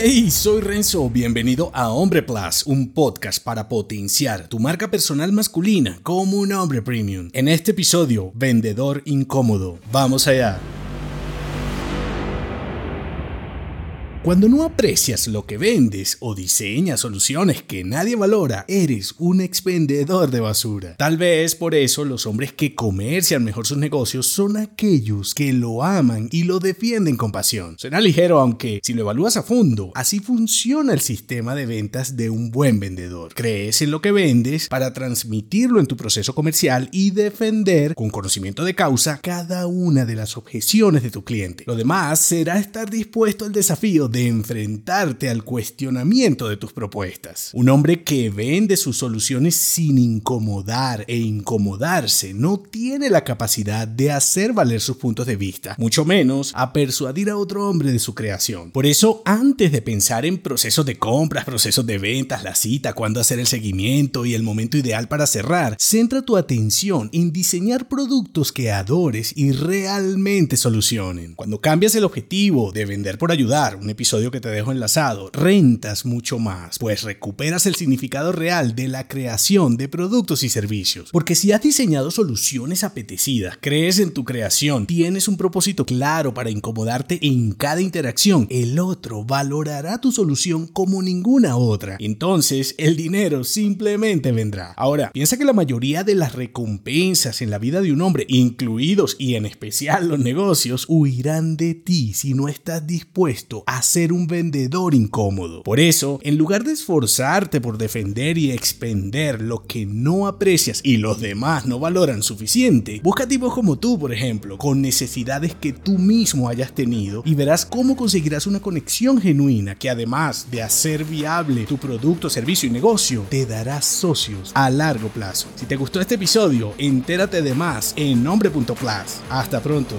Hey, soy Renzo, bienvenido a Hombre Plus, un podcast para potenciar tu marca personal masculina como un hombre premium. En este episodio, vendedor incómodo. Vamos allá. Cuando no aprecias lo que vendes o diseñas soluciones que nadie valora, eres un expendedor de basura. Tal vez por eso los hombres que comercian mejor sus negocios son aquellos que lo aman y lo defienden con pasión. Suena ligero, aunque si lo evalúas a fondo, así funciona el sistema de ventas de un buen vendedor. Crees en lo que vendes para transmitirlo en tu proceso comercial y defender con conocimiento de causa cada una de las objeciones de tu cliente. Lo demás será estar dispuesto al desafío de enfrentarte al cuestionamiento de tus propuestas. Un hombre que vende sus soluciones sin incomodar e incomodarse no tiene la capacidad de hacer valer sus puntos de vista, mucho menos a persuadir a otro hombre de su creación. Por eso, antes de pensar en procesos de compras, procesos de ventas, la cita, cuándo hacer el seguimiento y el momento ideal para cerrar, centra tu atención en diseñar productos que adores y realmente solucionen. Cuando cambias el objetivo de vender por ayudar, episodio que te dejo enlazado, rentas mucho más, pues recuperas el significado real de la creación de productos y servicios. Porque si has diseñado soluciones apetecidas, crees en tu creación, tienes un propósito claro para incomodarte en cada interacción, el otro valorará tu solución como ninguna otra. Entonces, el dinero simplemente vendrá. Ahora, piensa que la mayoría de las recompensas en la vida de un hombre, incluidos y en especial los negocios, huirán de ti si no estás dispuesto a ser un vendedor incómodo. Por eso, en lugar de esforzarte por defender y expender lo que no aprecias y los demás no valoran suficiente, busca tipos como tú, por ejemplo, con necesidades que tú mismo hayas tenido y verás cómo conseguirás una conexión genuina que además de hacer viable tu producto, servicio y negocio, te dará socios a largo plazo. Si te gustó este episodio, entérate de más en nombre.plus. Hasta pronto.